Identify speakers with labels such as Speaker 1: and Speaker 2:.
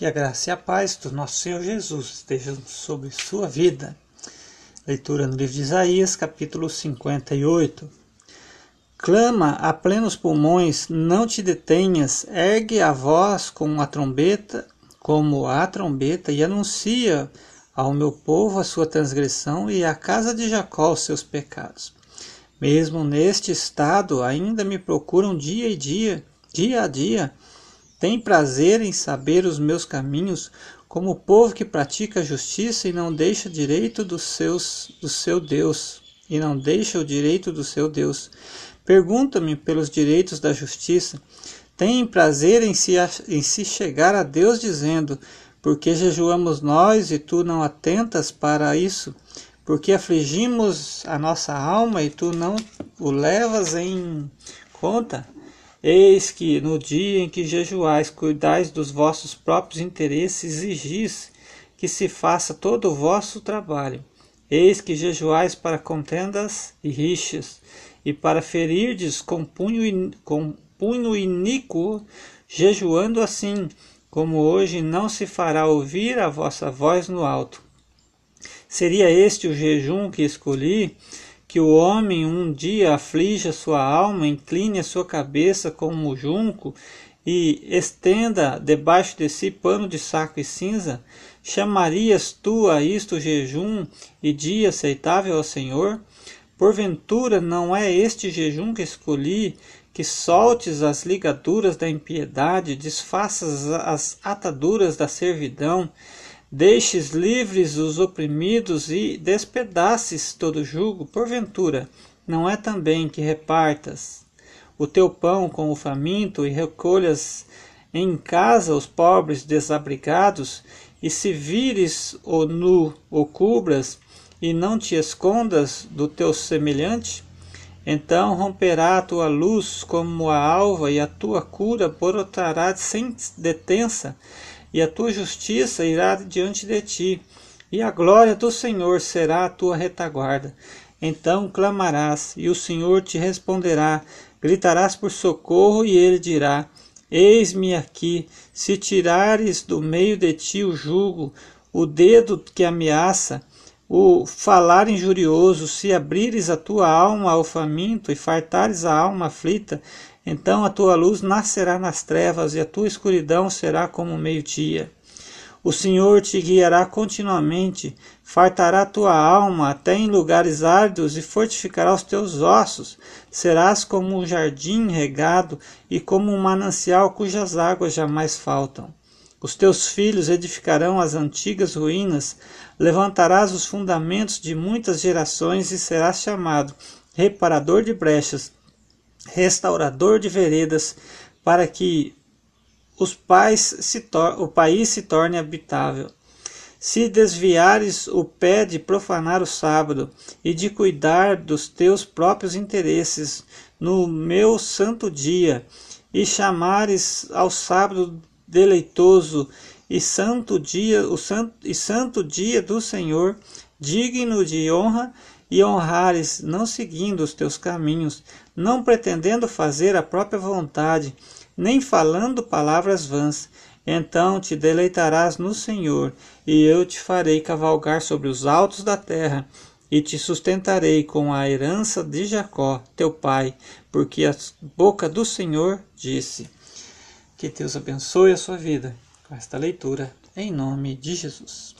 Speaker 1: Que a graça e a paz do nosso Senhor Jesus estejam sobre sua vida. Leitura no livro de Isaías, capítulo 58. Clama a plenos pulmões, não te detenhas, ergue a voz com a trombeta, como a trombeta, e anuncia ao meu povo a sua transgressão e à casa de Jacó os seus pecados. Mesmo neste estado, ainda me procuram dia e dia, dia a dia, tem prazer em saber os meus caminhos, como o povo que pratica a justiça e não deixa direito dos seus, do seu Deus, e não deixa o direito do seu Deus. Pergunta-me pelos direitos da justiça. Tem prazer em se, em se chegar a Deus dizendo: Porque jejuamos nós e tu não atentas para isso? Porque afligimos a nossa alma e tu não o levas em conta? Eis que no dia em que jejuais, cuidais dos vossos próprios interesses, exigis que se faça todo o vosso trabalho. Eis que jejuais para contendas e rixas, e para ferirdes com punho, com punho iníquo, jejuando assim, como hoje não se fará ouvir a vossa voz no alto. Seria este o jejum que escolhi? Que o homem um dia aflija sua alma, incline a sua cabeça como o junco e estenda debaixo de si pano de saco e cinza? Chamarias tu a isto jejum e dia aceitável ao Senhor? Porventura não é este jejum que escolhi, que soltes as ligaduras da impiedade, desfaças as ataduras da servidão, Deixes livres os oprimidos e despedaces todo jugo, porventura, não é também que repartas o teu pão com o faminto e recolhas em casa os pobres desabrigados, e se vires o nu o cubras, e não te escondas do teu semelhante? Então romperá a tua luz como a alva, e a tua cura brotará sem detença e a tua justiça irá diante de ti, e a glória do Senhor será a tua retaguarda. Então clamarás, e o Senhor te responderá, gritarás por socorro, e ele dirá: Eis-me aqui. Se tirares do meio de ti o jugo, o dedo que ameaça, o falar injurioso, se abrires a tua alma ao faminto e fartares a alma aflita, então a tua luz nascerá nas trevas e a tua escuridão será como o meio-dia. O Senhor te guiará continuamente, fartará tua alma até em lugares áridos e fortificará os teus ossos. Serás como um jardim regado e como um manancial cujas águas jamais faltam. Os teus filhos edificarão as antigas ruínas, levantarás os fundamentos de muitas gerações e serás chamado reparador de brechas, restaurador de veredas, para que os pais se o país se torne habitável. Se desviares o pé de profanar o sábado e de cuidar dos teus próprios interesses no meu santo dia, e chamares ao sábado deleitoso e santo dia, o santo, e santo dia do Senhor, digno de honra, e honrares, não seguindo os teus caminhos, não pretendendo fazer a própria vontade, nem falando palavras vãs, então te deleitarás no Senhor, e eu te farei cavalgar sobre os altos da terra, e te sustentarei com a herança de Jacó, teu pai, porque a boca do Senhor disse. Que Deus abençoe a sua vida com esta leitura, em nome de Jesus.